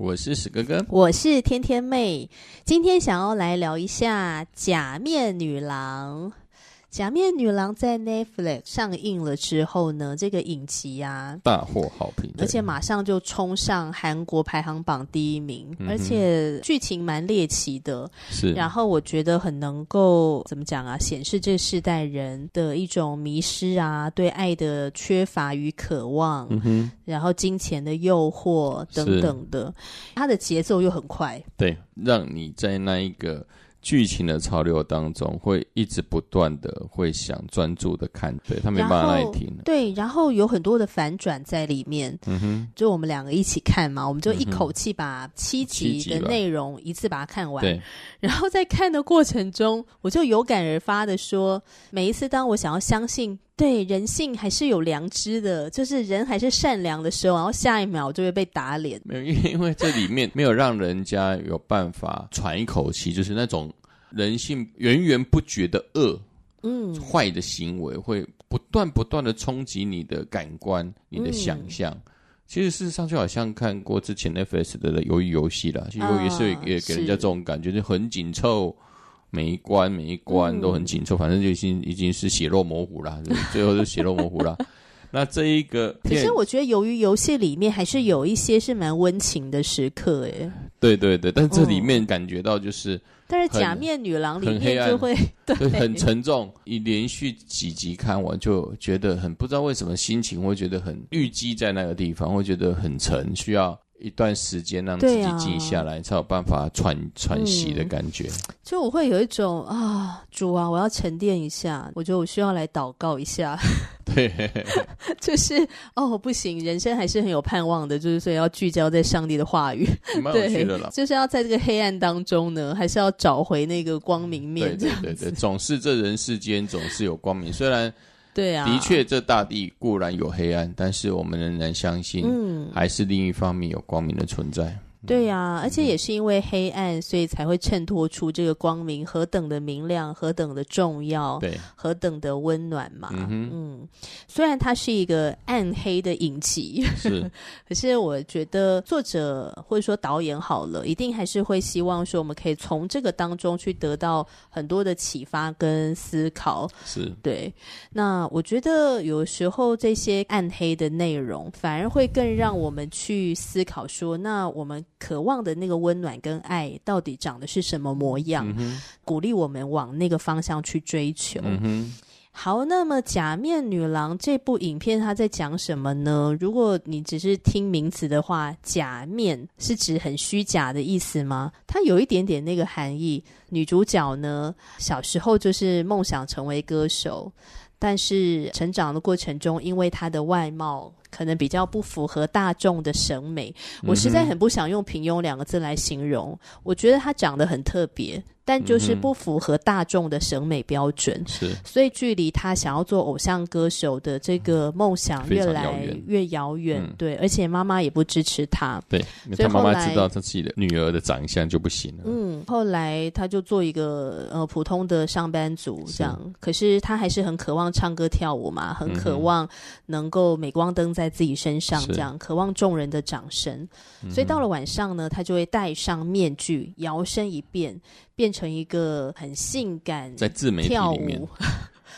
我是史哥哥，我是天天妹，今天想要来聊一下假面女郎。假面女郎在 Netflix 上映了之后呢，这个影集啊大获好评，而且马上就冲上韩国排行榜第一名，嗯、而且剧情蛮猎奇的。是，然后我觉得很能够怎么讲啊，显示这世代人的一种迷失啊，对爱的缺乏与渴望，嗯哼，然后金钱的诱惑等等的，它的节奏又很快，对，让你在那一个。剧情的潮流当中，会一直不断的会想专注的看，对他没办法耐听。对，然后有很多的反转在里面。嗯哼，就我们两个一起看嘛，我们就一口气把七集的内容一次把它看完。对，然后在看的过程中，我就有感而发的说，每一次当我想要相信。对，人性还是有良知的，就是人还是善良的时候，然后下一秒就会被打脸。没有，因为这里面没有让人家有办法喘一口气，就是那种人性源源不绝的恶，嗯，坏的行为会不断不断的冲击你的感官、你的想象。嗯、其实事实上就好像看过之前 Netflix 的鱿鱼游戏啦，其实鱿鱼游戏也给人家这种感觉，就很紧凑。每一关每一关都很紧凑，嗯、反正就已经已经是血肉模糊了，最后就血肉模糊了。那这一个，可是我觉得，由于游戏里面还是有一些是蛮温情的时刻，哎，对对对，但这里面感觉到就是，嗯、但是假面女郎里面就会 对很沉重，一连续几集看完就觉得很不知道为什么心情会觉得很郁积在那个地方，会觉得很沉，需要。一段时间让自己静下来，啊、才有办法喘喘息的感觉。就我会有一种啊，主啊，我要沉淀一下。我觉得我需要来祷告一下。对，就是哦，不行，人生还是很有盼望的。就是所以要聚焦在上帝的话语。蛮有趣的啦。就是要在这个黑暗当中呢，还是要找回那个光明面。对对对对，总是这人世间总是有光明，虽然。对啊，的确，这大地固然有黑暗，但是我们仍然相信，嗯，还是另一方面有光明的存在。对呀、啊，而且也是因为黑暗，所以才会衬托出这个光明何等的明亮，何等的重要，对，何等的温暖嘛。嗯，嗯，虽然它是一个暗黑的影集，是，可是我觉得作者或者说导演好了，一定还是会希望说，我们可以从这个当中去得到很多的启发跟思考。是，对。那我觉得有时候这些暗黑的内容，反而会更让我们去思考说，那我们。渴望的那个温暖跟爱到底长的是什么模样？嗯、鼓励我们往那个方向去追求。嗯、好，那么《假面女郎》这部影片它在讲什么呢？如果你只是听名词的话，“假面”是指很虚假的意思吗？它有一点点那个含义。女主角呢，小时候就是梦想成为歌手，但是成长的过程中，因为她的外貌。可能比较不符合大众的审美，我实在很不想用平庸两个字来形容。我觉得他长得很特别。但就是不符合大众的审美标准，是，所以距离他想要做偶像歌手的这个梦想越来越遥远。对，而且妈妈也不支持他。对，所以他妈妈知道他自己的女儿的长相就不行了。嗯，后来他就做一个呃普通的上班族这样，可是他还是很渴望唱歌跳舞嘛，很渴望能够镁光灯在自己身上这样，渴望众人的掌声。所以到了晚上呢，他就会戴上面具，摇身一变。变成一个很性感在自媒体里面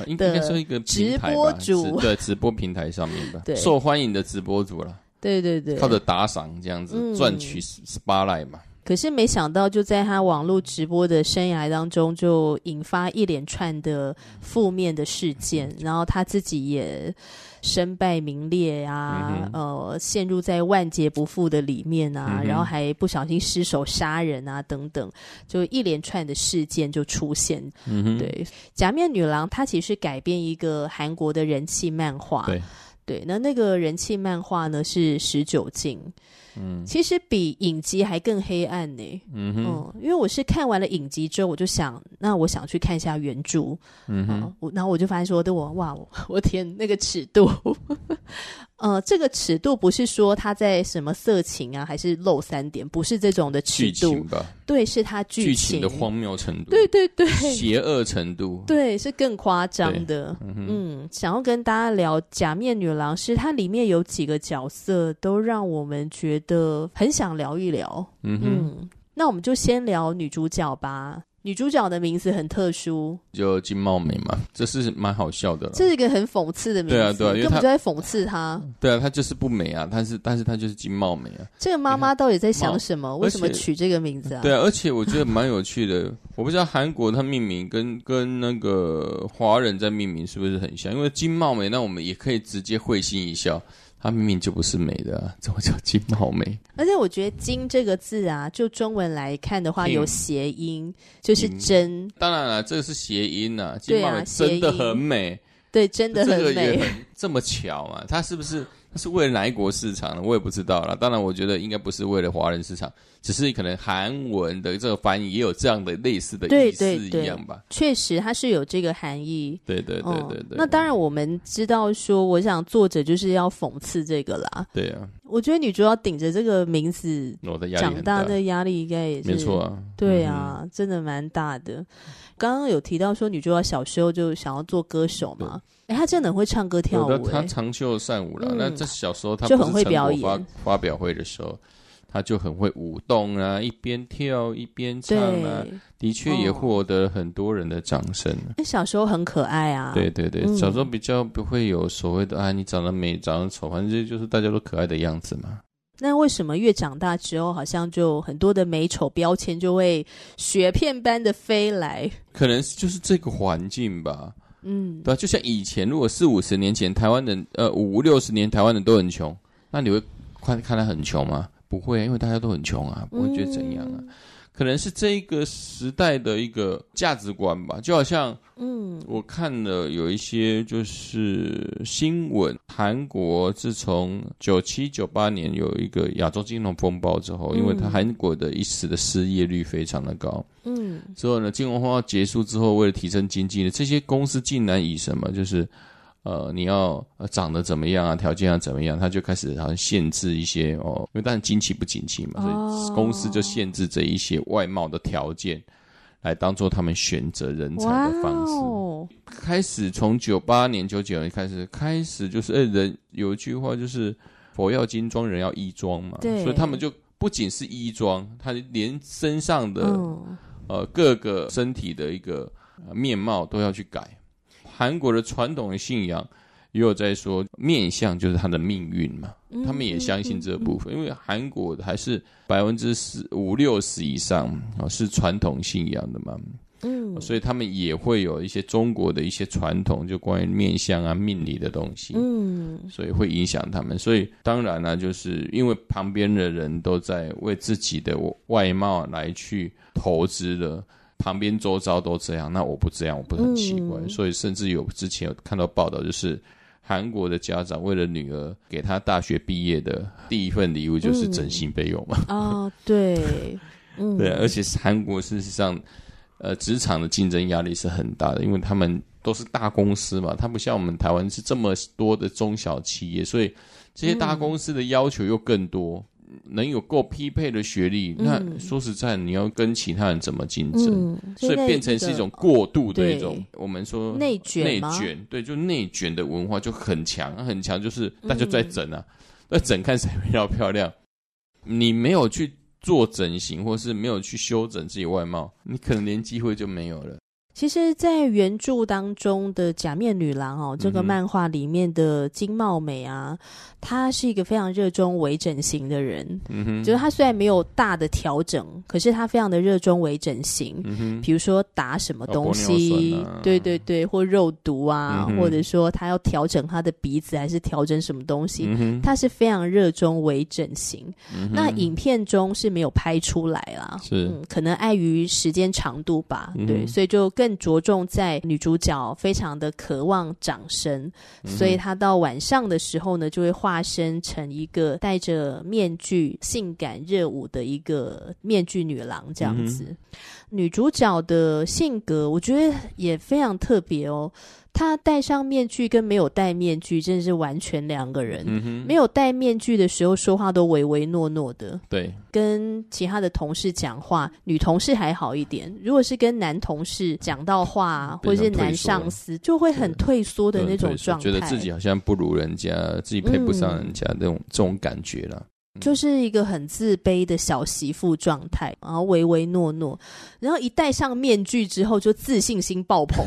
应该说一个直播主，对直播平台上面吧，受欢迎的直播主了。对对对，靠着打赏这样子赚取 spotlight 嘛。可是没想到，就在他网络直播的生涯当中，就引发一连串的负面的事件，然后他自己也身败名裂啊，嗯、呃，陷入在万劫不复的里面啊，嗯、然后还不小心失手杀人啊，等等，就一连串的事件就出现。嗯、对，《假面女郎》她其实改编一个韩国的人气漫画。对，对，那那个人气漫画呢是十九禁。嗯，其实比影集还更黑暗呢、欸。嗯哼嗯，因为我是看完了影集之后，我就想，那我想去看一下原著。嗯哼，然后我就发现说，对我哇，我天，那个尺度。呃，这个尺度不是说他在什么色情啊，还是露三点，不是这种的尺度吧？对，是他剧情，剧情的荒谬程度，对对对，邪恶程度，对，是更夸张的。嗯，嗯，想要跟大家聊《假面女郎》，是它里面有几个角色都让我们觉得很想聊一聊。嗯哼嗯，那我们就先聊女主角吧。女主角的名字很特殊，就金茂美嘛，这是蛮好笑的。这是一个很讽刺的名字，对啊，对啊，因为他就在讽刺她。对啊，她就是不美啊，但是但是她就是金茂美啊。这个妈妈到底在想什么？为什么取这个名字啊？对啊，而且我觉得蛮有趣的。我不知道韩国它命名跟跟那个华人在命名是不是很像？因为金茂美，那我们也可以直接会心一笑。她明明就不是美的，啊，怎么叫金毛美？而且我觉得“金”这个字啊，就中文来看的话，有谐音，就是真。当然了，这个是谐音呐，金茂美真的很美，对，真的很美，这个也很这么巧啊？它是不是？是为了哪一国市场呢？我也不知道啦。当然，我觉得应该不是为了华人市场，只是可能韩文的这个翻译也有这样的类似的意思一样吧。确实，它是有这个含义。对对对对对。那当然，我们知道说，我想作者就是要讽刺这个啦。对啊。我觉得女主角顶着这个名字长大的压力应该也是没错啊。对啊，嗯、真的蛮大的。刚刚有提到说，女主角小时候就想要做歌手嘛。哎，他真的很会唱歌跳舞，他长袖善舞了。嗯、那这小时候他就很会表演，发表会的时候，他就很会舞动啊，一边跳一边唱啊，的确也获得很多人的掌声。哎、哦，小时候很可爱啊。对对对，小时候比较不会有所谓的、嗯、啊，你长得美，长得丑，反正这就是大家都可爱的样子嘛。那为什么越长大之后，好像就很多的美丑标签就会雪片般的飞来？可能就是这个环境吧。嗯，对啊，就像以前，如果四五十年前台湾人，呃，五六十年台湾人都很穷，那你会看看他很穷吗？不会，因为大家都很穷啊，不会觉得怎样啊。嗯可能是这一个时代的一个价值观吧，就好像，嗯，我看了有一些就是新闻，韩国自从九七九八年有一个亚洲金融风暴之后，因为它韩国的一时的失业率非常的高，嗯，之后呢，金融风暴结束之后，为了提升经济呢，这些公司竟然以什么就是。呃，你要呃长得怎么样啊？条件要怎么样？他就开始好像限制一些哦，因为当然经济不景气嘛，所以公司就限制这一些外貌的条件，来当做他们选择人才的方式。Wow 开始从九八年、九九年开始，开始就是，呃，人有一句话就是“佛要金装，人要衣装”嘛，对所以他们就不仅是衣装，他连身上的、嗯、呃各个身体的一个、呃、面貌都要去改。韩国的传统的信仰也有在说，面相就是他的命运嘛，他们也相信这部分，因为韩国还是百分之四五六十以上啊是传统信仰的嘛，嗯，所以他们也会有一些中国的一些传统，就关于面相啊、命理的东西，嗯，所以会影响他们，所以当然呢，就是因为旁边的人都在为自己的外貌来去投资了。旁边周遭都这样，那我不这样，我不是很奇怪。嗯、所以甚至有之前有看到报道，就是韩国的家长为了女儿给她大学毕业的第一份礼物就是整形备用嘛。啊、嗯哦，对，嗯、对，而且韩国事实上，呃，职场的竞争压力是很大的，因为他们都是大公司嘛，它不像我们台湾是这么多的中小企业，所以这些大公司的要求又更多。嗯能有够匹配的学历，嗯、那说实在，你要跟其他人怎么竞争？嗯、所以变成是一种过度的一种，我们说内卷，内卷，对，就内卷的文化就很强，很强，就是大家在整啊，在、嗯、整看谁比较漂亮。你没有去做整形，或是没有去修整自己外貌，你可能连机会就没有了。其实，在原著当中的《假面女郎》哦，这个漫画里面的金茂美啊，她是一个非常热衷微整形的人。嗯哼，就是她虽然没有大的调整，可是她非常的热衷微整形。嗯哼，比如说打什么东西，哦啊、对对对，或肉毒啊，嗯、或者说她要调整她的鼻子，还是调整什么东西，嗯、哼她是非常热衷微整形。嗯、那影片中是没有拍出来啦，是、嗯、可能碍于时间长度吧。嗯、对，所以就。更着重在女主角非常的渴望掌声，嗯、所以她到晚上的时候呢，就会化身成一个戴着面具、性感热舞的一个面具女郎这样子。嗯、女主角的性格，我觉得也非常特别哦。他戴上面具跟没有戴面具真的是完全两个人。嗯，没有戴面具的时候说话都唯唯诺诺的，对，跟其他的同事讲话，女同事还好一点。如果是跟男同事讲到话，或者是男上司，就会很退缩的那种状态，觉得自己好像不如人家，自己配不上人家那种、嗯、这种感觉了，嗯、就是一个很自卑的小媳妇状态，然后唯唯诺诺，然后一戴上面具之后就自信心爆棚。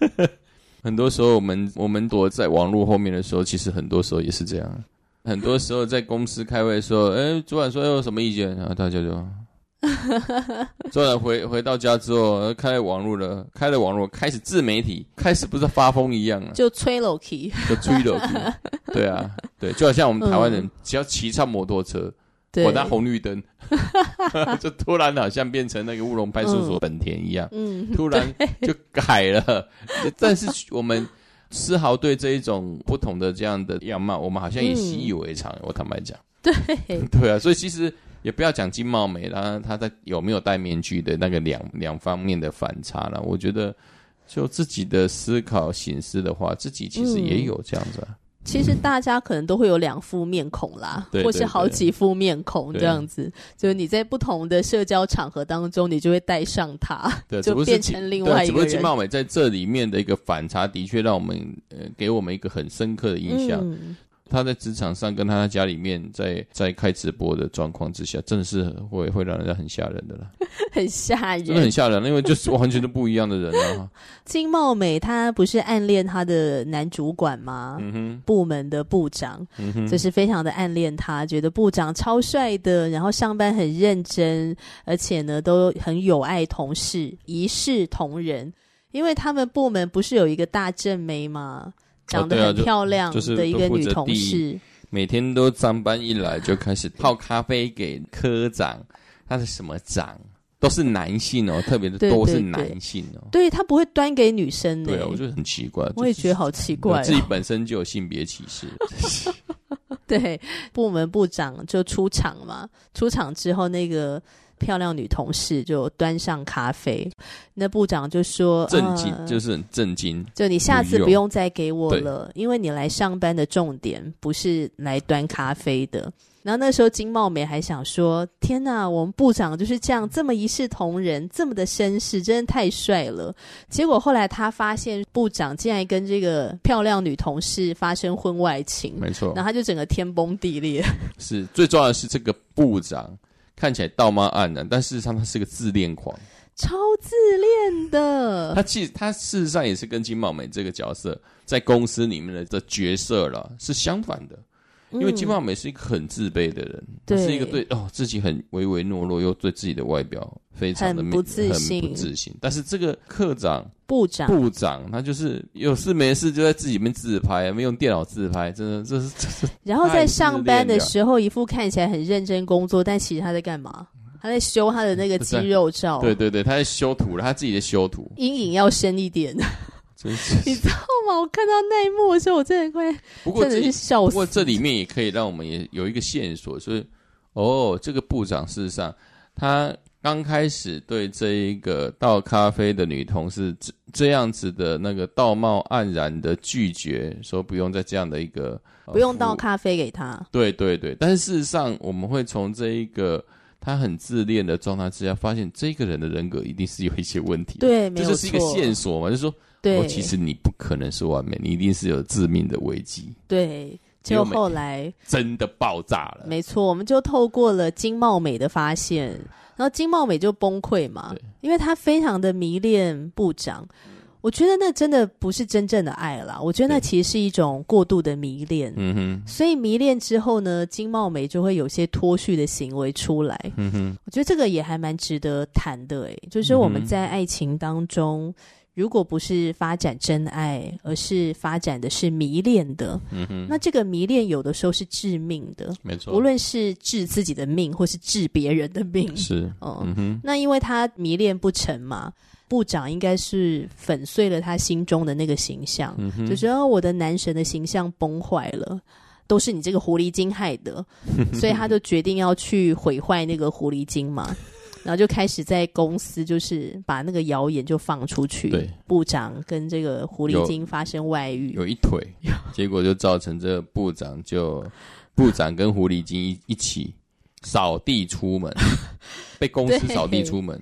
很多时候，我们我们躲在网络后面的时候，其实很多时候也是这样。很多时候在公司开会的时候，哎，主管说有什么意见，然后大家就，主管回回到家之后，开了网络了，开了网络，开始自媒体，开始不是发疯一样了，就吹楼梯，就吹楼梯，对啊，对，就好像我们台湾人，只要骑上摩托车。我拿红绿灯，就突然好像变成那个乌龙派出所本田一样，嗯，突然就改了。但是我们丝毫对这一种不同的这样的样貌，我们好像也习以为常。我坦白讲，对对啊，所以其实也不要讲金茂美啦，他在有没有戴面具的那个两两方面的反差了。我觉得就自己的思考形式的话，自己其实也有这样子啊。其实大家可能都会有两副面孔啦，嗯、或是好几副面孔这样子。就是你在不同的社交场合当中，你就会带上它，就变成另外一个人。只不过金茂美在这里面的一个反差，的确让我们呃给我们一个很深刻的印象。嗯他在职场上跟他在家里面在在开直播的状况之下，真的是会会让人家很吓人的啦，很吓人，真的很吓人，因为就是完全都不一样的人啊。金茂美她不是暗恋她的男主管吗？嗯哼，部门的部长，嗯哼，就是非常的暗恋他，觉得部长超帅的，然后上班很认真，而且呢都很有爱同事，一视同仁，因为他们部门不是有一个大正妹吗？长得很漂亮的一个女同事，每天都上班一来就开始泡咖啡给科长，他是什么长？都是男性哦，特别的都是男性哦。对，他不会端给女生的，对啊，我觉得很奇怪。我也觉得好奇怪，哦，自己本身就有性别歧视。对，部门部长就出场嘛，出场之后那个。漂亮女同事就端上咖啡，那部长就说：“震惊，呃、就是很震惊。就你下次不用再给我了，因为你来上班的重点不是来端咖啡的。”然后那时候金茂美还想说：“天哪，我们部长就是这样，这么一视同仁，这么的绅士，真的太帅了。”结果后来他发现部长竟然跟这个漂亮女同事发生婚外情，没错，然后他就整个天崩地裂。是最重要的是这个部长。看起来道貌岸然，但事实上他是个自恋狂，超自恋的。他其实他事实上也是跟金茂美这个角色在公司里面的的角色了是相反的。因为金发美是一个很自卑的人，是一个对哦自己很唯唯诺诺，又对自己的外表非常的不自信，很不自信。但是这个科长、部长、部长，他就是有事没事就在自己里面自拍，没用电脑自拍，真的这是这是。然后在上班的时候，一副看起来很认真工作，但其实他在干嘛？他在修他的那个肌肉照。对对对，他在修图了，他自己的修图，阴影要深一点。真是你知道吗？我看到那一幕的时候，我真的快，不过真的是笑死。不过这里面也可以让我们也有一个线索，就是哦，这个部长事实上他刚开始对这一个倒咖啡的女同事这这样子的那个道貌岸然的拒绝，说不用再这样的一个不用倒咖啡给他。对对对，但是事实上我们会从这一个他很自恋的状态之下，发现这个人的人格一定是有一些问题。对，没有，这就是一个线索嘛，就是说。对，其实你不可能是完美，你一定是有致命的危机。对，就后来真的爆炸了。没错，我们就透过了金茂美的发现，然后金茂美就崩溃嘛，因为他非常的迷恋部长。我觉得那真的不是真正的爱啦，我觉得那其实是一种过度的迷恋。嗯哼，所以迷恋之后呢，金茂美就会有些脱序的行为出来。嗯哼，我觉得这个也还蛮值得谈的。诶，就是我们在爱情当中，如果不是发展真爱，而是发展的是迷恋的，嗯哼，那这个迷恋有的时候是致命的。没错，无论是治自己的命，或是治别人的命，是。嗯哼，那因为他迷恋不成嘛。部长应该是粉碎了他心中的那个形象，嗯、就觉得我的男神的形象崩坏了，都是你这个狐狸精害的，所以他就决定要去毁坏那个狐狸精嘛，然后就开始在公司就是把那个谣言就放出去，对，部长跟这个狐狸精发生外遇，有，有一腿，结果就造成这个部长就 部长跟狐狸精一一起扫地出门，被公司扫地出门。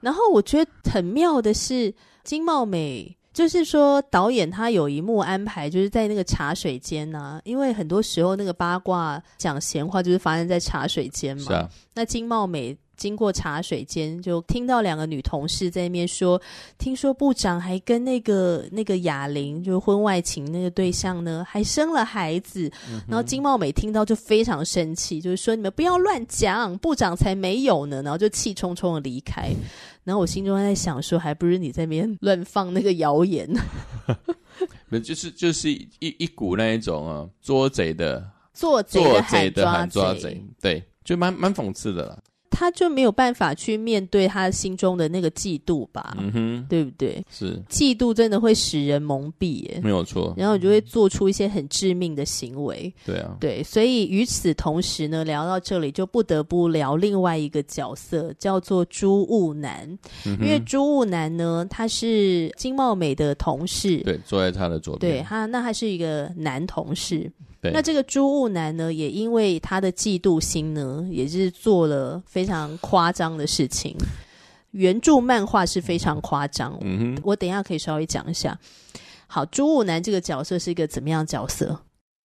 然后我觉得很妙的是，金茂美就是说导演他有一幕安排，就是在那个茶水间呐、啊，因为很多时候那个八卦讲闲话就是发生在茶水间嘛。是啊。那金茂美。经过茶水间，就听到两个女同事在那边说：“听说部长还跟那个那个哑铃，就是婚外情那个对象呢，还生了孩子。嗯”然后金茂美听到就非常生气，就是说：“你们不要乱讲，部长才没有呢。”然后就气冲冲的离开。然后我心中在想说：“还不是你在那边乱放那个谣言。”就是就是一一股那一种啊，捉贼的做贼的喊抓贼，抓贼，对，就蛮蛮讽刺的啦。他就没有办法去面对他心中的那个嫉妒吧，嗯哼，对不对？是嫉妒真的会使人蒙蔽耶，没有错。然后你就会做出一些很致命的行为，对啊，对。所以与此同时呢，聊到这里就不得不聊另外一个角色，叫做朱雾南，嗯、因为朱雾南呢，他是金茂美的同事，对，坐在他的左边，对他，那他是一个男同事。对那这个朱务南呢，也因为他的嫉妒心呢，也是做了非常夸张的事情。原著漫画是非常夸张，嗯哼，我等一下可以稍微讲一下。好，朱务南这个角色是一个怎么样的角色？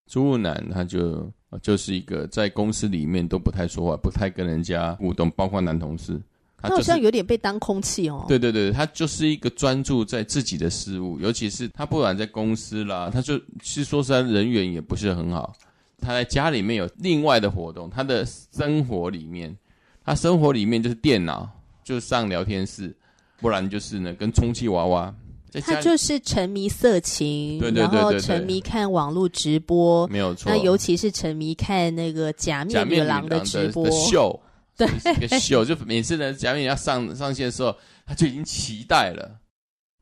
朱务南他就就是一个在公司里面都不太说话，不太跟人家互动，包括男同事。他，就是、好像有点被当空气哦。对对对，他就是一个专注在自己的事物，尤其是他不管在公司啦，他就是说实在人缘也不是很好。他在家里面有另外的活动，他的生活里面，他生活里面就是电脑，就上聊天室，不然就是呢跟充气娃娃。他就是沉迷色情，对对对对对，然后沉迷看网络直播，没有错。那尤其是沉迷看那个假面女郎的直播秀。对，一个秀就每次呢，假面要上上线的时候，他就已经期待了。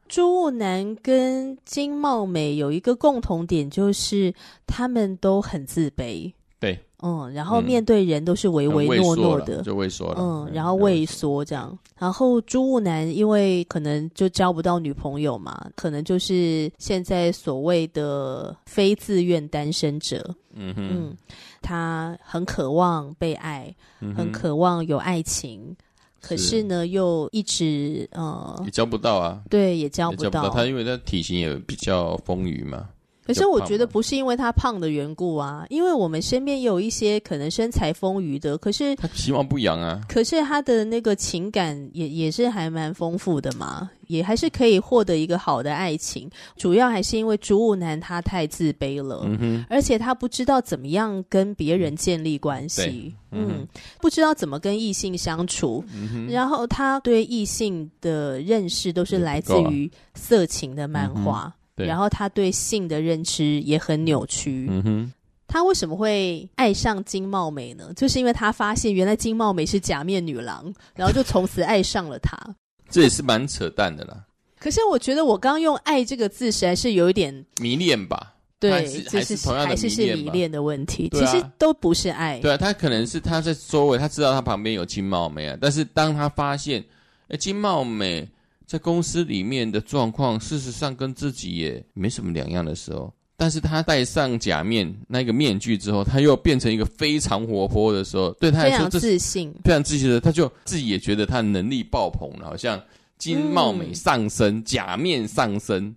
朱雾南跟金茂美有一个共同点，就是他们都很自卑。对，嗯，然后面对人都是唯唯诺诺的，就畏缩了，嗯，然后畏缩这样。然后朱雾南因为可能就交不到女朋友嘛，可能就是现在所谓的非自愿单身者。嗯哼。嗯他很渴望被爱，嗯、很渴望有爱情，可是呢，是又一直呃也交不到啊。对，也交不到。不到他因为他体型也比较丰腴嘛。可是我觉得不是因为他胖的缘故啊，因为我们身边也有一些可能身材丰腴的，可是他希望不扬啊。可是他的那个情感也也是还蛮丰富的嘛，也还是可以获得一个好的爱情。主要还是因为朱雾男他太自卑了，而且他不知道怎么样跟别人建立关系，嗯，嗯，不知道怎么跟异性相处，嗯，然后他对异性的认识都是来自于色情的漫画。然后他对性的认知也很扭曲。嗯哼，他为什么会爱上金茂美呢？就是因为他发现原来金茂美是假面女郎，然后就从此爱上了她。这也是蛮扯淡的啦。可是我觉得我刚刚用“爱”这个字，实在是有一点迷恋吧？对，是就是还是是迷恋的问题。啊、其实都不是爱。对啊，他可能是他在周围，他知道他旁边有金茂美啊，但是当他发现，哎，金茂美。在公司里面的状况，事实上跟自己也没什么两样的时候，但是他戴上假面那个面具之后，他又变成一个非常活泼的时候，对他来说，自信，非常自信的，他就自己也觉得他能力爆棚了，好像金貌美上升，嗯、假面上身。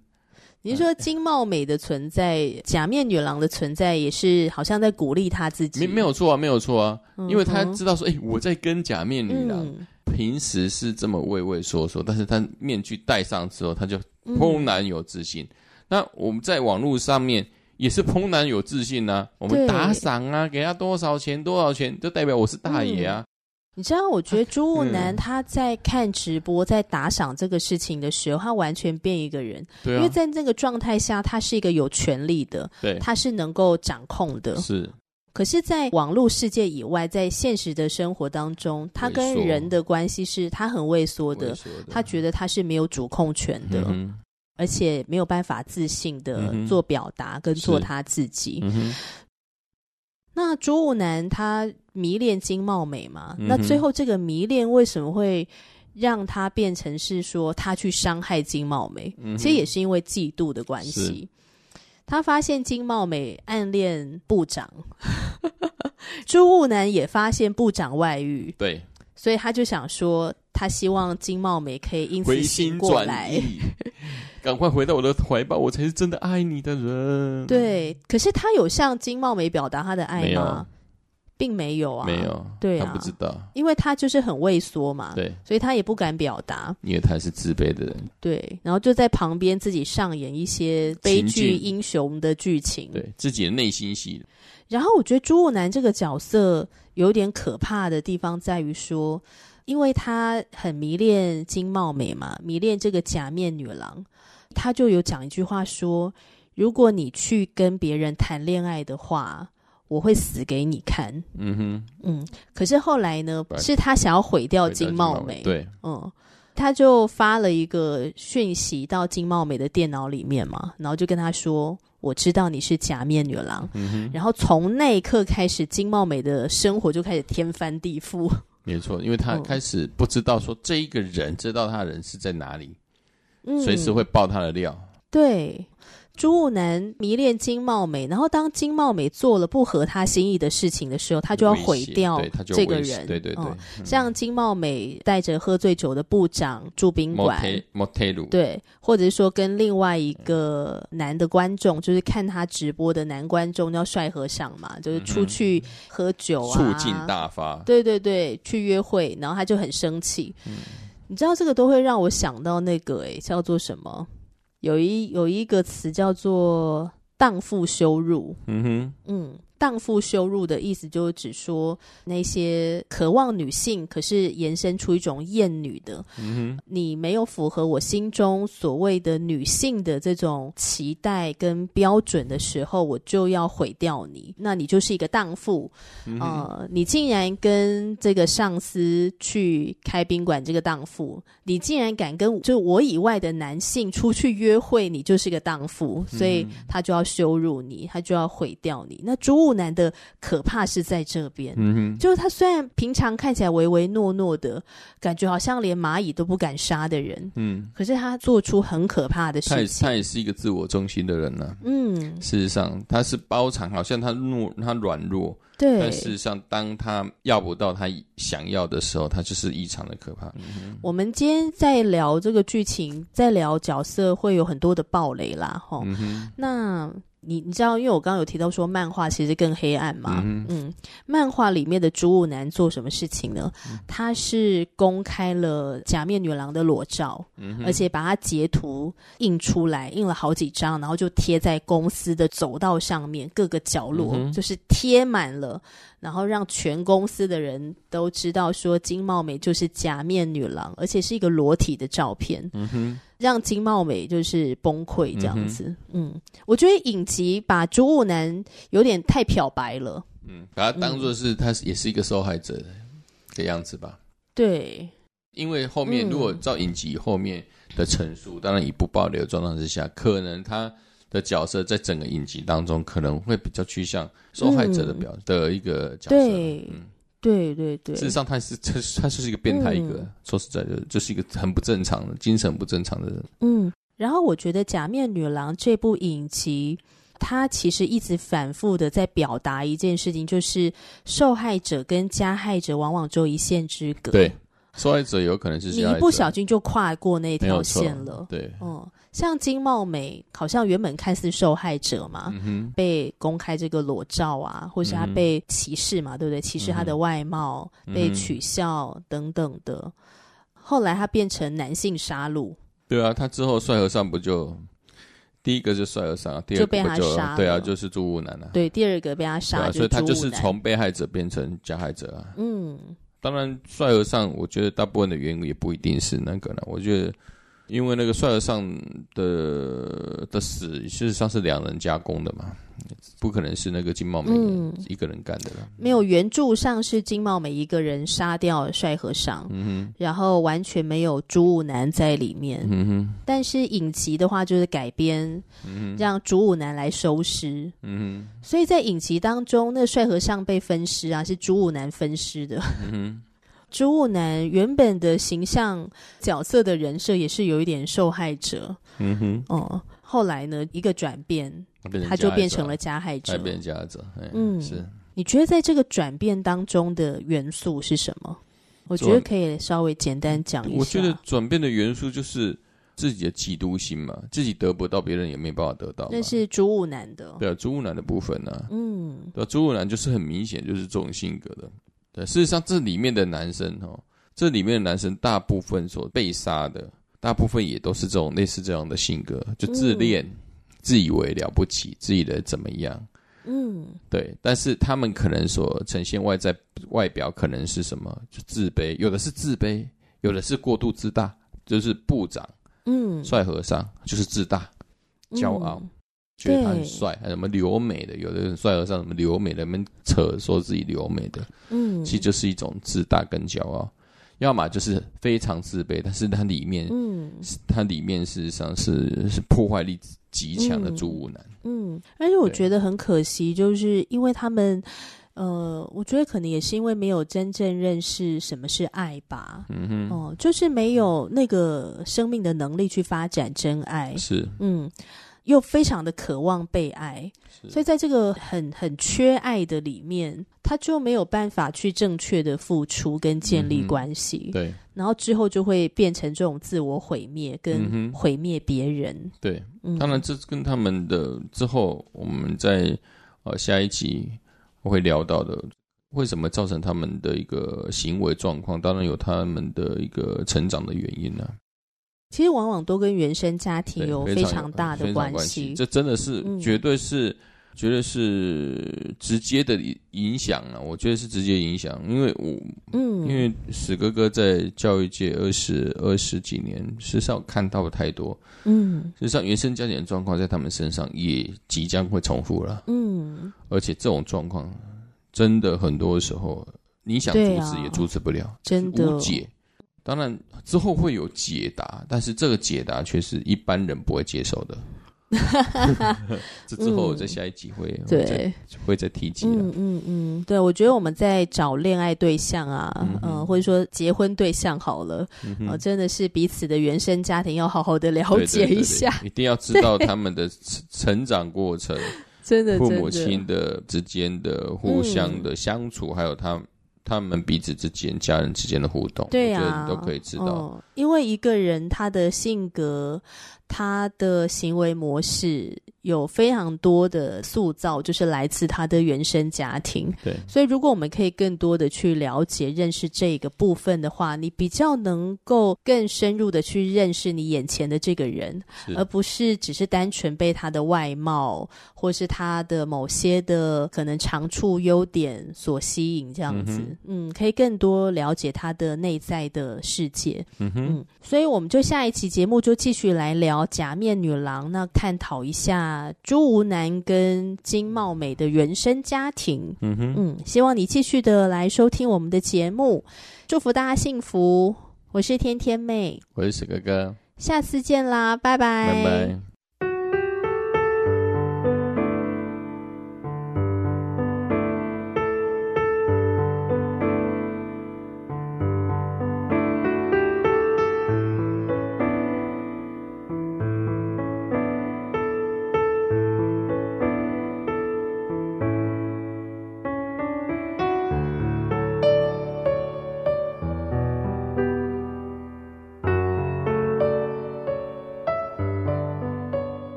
你说金茂美的存在，假面女郎的存在，也是好像在鼓励她自己。没没有错啊，没有错啊，嗯、因为她知道说，哎、欸，我在跟假面女郎、嗯、平时是这么畏畏缩缩，但是她面具戴上之后，她就怦然有自信。嗯、那我们在网络上面也是怦然有自信啊，我们打赏啊，给他多少钱多少钱，就代表我是大爷啊。嗯你知道，我觉得朱武南他在看直播、在打赏这个事情的时候，他完全变一个人。对啊，因为在那个状态下，他是一个有权力的，对，他是能够掌控的。是，可是，在网络世界以外，在现实的生活当中，他跟人的关系是他很畏缩的，他觉得他是没有主控权的，嗯、而且没有办法自信的做表达跟做他自己。那朱雾男他迷恋金茂美嘛？嗯、那最后这个迷恋为什么会让他变成是说他去伤害金茂美？嗯、其实也是因为嫉妒的关系。他发现金茂美暗恋部长，朱务南也发现部长外遇，对，所以他就想说，他希望金茂美可以因此醒过来。赶快回到我的怀抱，我才是真的爱你的人。对，可是他有向金茂美表达他的爱吗？并没有啊，没有。对啊，他不知道，因为他就是很畏缩嘛，对，所以他也不敢表达，因为他是自卑的人。对，然后就在旁边自己上演一些悲剧英雄的剧情，对自己的内心戏。然后我觉得朱雾男这个角色有点可怕的地方在于说，因为他很迷恋金茂美嘛，迷恋这个假面女郎。他就有讲一句话说：“如果你去跟别人谈恋爱的话，我会死给你看。”嗯哼，嗯。可是后来呢，是他想要毁掉金茂美。对，嗯，他就发了一个讯息到金茂美的电脑里面嘛，然后就跟他说：“我知道你是假面女郎。”嗯。然后从那一刻开始，金茂美的生活就开始天翻地覆。没错，因为他开始不知道说这一个人知道他的人是在哪里。随时会爆他的料。嗯，对。朱武男迷恋金茂美，然后当金茂美做了不合他心意的事情的时候，他就要毁掉这个人。对对对，嗯、像金茂美带着喝醉酒的部长住宾馆，对，或者是说跟另外一个男的观众，就是看他直播的男观众叫帅和尚嘛，就是出去喝酒啊，促进大发。对对对，去约会，然后他就很生气。嗯你知道这个都会让我想到那个诶，叫做什么？有一有一个词叫做“荡妇羞辱”。嗯哼，嗯。荡妇羞辱的意思，就是指说那些渴望女性，可是延伸出一种厌女的。嗯，你没有符合我心中所谓的女性的这种期待跟标准的时候，我就要毁掉你。那你就是一个荡妇。嗯，呃，你竟然跟这个上司去开宾馆，这个荡妇，你竟然敢跟就我以外的男性出去约会，你就是个荡妇。所以他就要羞辱你，他就要毁掉你。那朱雾男的可怕是在这边，嗯哼，就是他虽然平常看起来唯唯诺诺的，感觉好像连蚂蚁都不敢杀的人，嗯，可是他做出很可怕的事情。他也他也是一个自我中心的人呢、啊，嗯，事实上他是包藏，好像他懦他软弱，对，但事实上当他要不到他想要的时候，他就是异常的可怕。我们今天在聊这个剧情，在聊角色，会有很多的暴雷啦，哈，嗯，那。你你知道，因为我刚刚有提到说，漫画其实更黑暗嘛。嗯，嗯，漫画里面的朱雾男做什么事情呢？嗯、他是公开了假面女郎的裸照，嗯、而且把它截图印出来，印了好几张，然后就贴在公司的走道上面各个角落，嗯、就是贴满了，然后让全公司的人都知道说金茂美就是假面女郎，而且是一个裸体的照片。嗯哼。让金茂美就是崩溃这样子，嗯，嗯，我觉得影集把朱雾男有点太漂白了，嗯，把他当做是他也是一个受害者的样子吧，对，因为后面如果照影集后面的陈述，嗯、当然以不爆雷的状况之下，可能他的角色在整个影集当中可能会比较趋向受害者的表、嗯、的一个角色，对，嗯。对对对，事实上他是他他就是一个变态，一个、嗯、说实在的，就是一个很不正常的精神不正常的人。嗯，然后我觉得《假面女郎》这部影集，它其实一直反复的在表达一件事情，就是受害者跟加害者往往只有一线之隔。对，受害者有可能是你一不小心就跨过那条线了。对，嗯，像金茂美，好像原本看似受害者嘛，被公开这个裸照啊，或是他被歧视嘛，嗯、对不对？歧视他的外貌，嗯、被取笑等等的。后来他变成男性杀戮。对啊，他之后帅和尚不就第一个就帅和尚，第二个就，就被他杀。对啊，就是朱雾男啊。对，第二个被他杀，啊，所以他就是从被害者变成加害者啊。嗯。当然，帅和尚，我觉得大部分的原因也不一定是那个了。我觉得，因为那个帅和尚的的死，事实上是两人加工的嘛。不可能是那个金茂美一个人干的了。嗯，没有，原著上是金茂美一个人杀掉帅和尚，嗯哼，然后完全没有朱武南在里面，嗯哼。但是影集的话就是改编，让朱武南来收尸，嗯哼。所以在影集当中，那帅和尚被分尸啊，是朱武南分尸的，嗯哼。朱武南原本的形象角色的人设也是有一点受害者，嗯哼，哦。后来呢，一个转变，他就变成了加害者。变加害者，嗯，是。你觉得在这个转变当中的元素是什么？我觉得可以稍微简单讲一下。我觉得转变的元素就是自己的嫉妒心嘛，自己得不到，别人也没办法得到。那是朱武男的，对啊，朱武男的部分呢、啊，嗯，对啊，朱武男就是很明显就是这种性格的。对，事实上这里面的男生哦，这里面的男生大部分所被杀的。大部分也都是这种类似这样的性格，就自恋、嗯、自以为了不起，自己的怎么样？嗯，对。但是他们可能所呈现外在外表可能是什么？就自卑，有的是自卑，有的是过度自大，就是部长，嗯，帅和尚就是自大、骄傲，嗯、觉得他很帅，对还有什么留美的，有的人帅和尚什么留美的，他们扯说自己留美的，嗯，其实就是一种自大跟骄傲。要么就是非常自卑，但是它里面，嗯，它里面事实上是是破坏力极强的朱武男，嗯，而且我觉得很可惜，就是因为他们，呃，我觉得可能也是因为没有真正认识什么是爱吧，嗯哼，哦、呃，就是没有那个生命的能力去发展真爱，是，嗯。又非常的渴望被爱，所以在这个很很缺爱的里面，他就没有办法去正确的付出跟建立关系。嗯、对，然后之后就会变成这种自我毁灭跟毁灭别人。嗯、对，当然这跟他们的之后我们在呃下一集我会聊到的，为什么造成他们的一个行为状况，当然有他们的一个成长的原因呢、啊。其实往往都跟原生家庭有非常大的关系，这真的是绝对是，嗯、绝对是直接的影响了。我觉得是直接影响，因为我，嗯，因为史哥哥在教育界二十二十几年，实际上看到了太多，嗯，实际上原生家庭的状况在他们身上也即将会重复了，嗯，而且这种状况真的很多时候你想阻止也阻止不了，真的。无解。当然之后会有解答，但是这个解答却是一般人不会接受的。这之后在下一集会、对。会再提及嗯嗯嗯，对，我觉得我们在找恋爱对象啊，嗯，呃，或者说结婚对象好了，嗯呃，真的是彼此的原生家庭要好好的了解一下，对对对对，一定要知道他们的成长过程，真的，父母亲的之间的互相的相处，嗯、还有他。他们彼此之间、家人之间的互动，对啊，都可以知道。哦，因为一个人他的性格，他的行为模式。有非常多的塑造，就是来自他的原生家庭。对，所以如果我们可以更多的去了解、认识这个部分的话，你比较能够更深入的去认识你眼前的这个人，而不是只是单纯被他的外貌或是他的某些的可能长处、优点所吸引，这样子。嗯，嗯，可以更多了解他的内在的世界。嗯哼，嗯，所以我们就下一期节目就继续来聊假面女郎，那探讨一下。啊，朱无男跟金茂美的原生家庭，嗯哼，嗯，希望你继续的来收听我们的节目，祝福大家幸福。我是天天妹，我是史哥哥，下次见啦，拜拜，拜拜。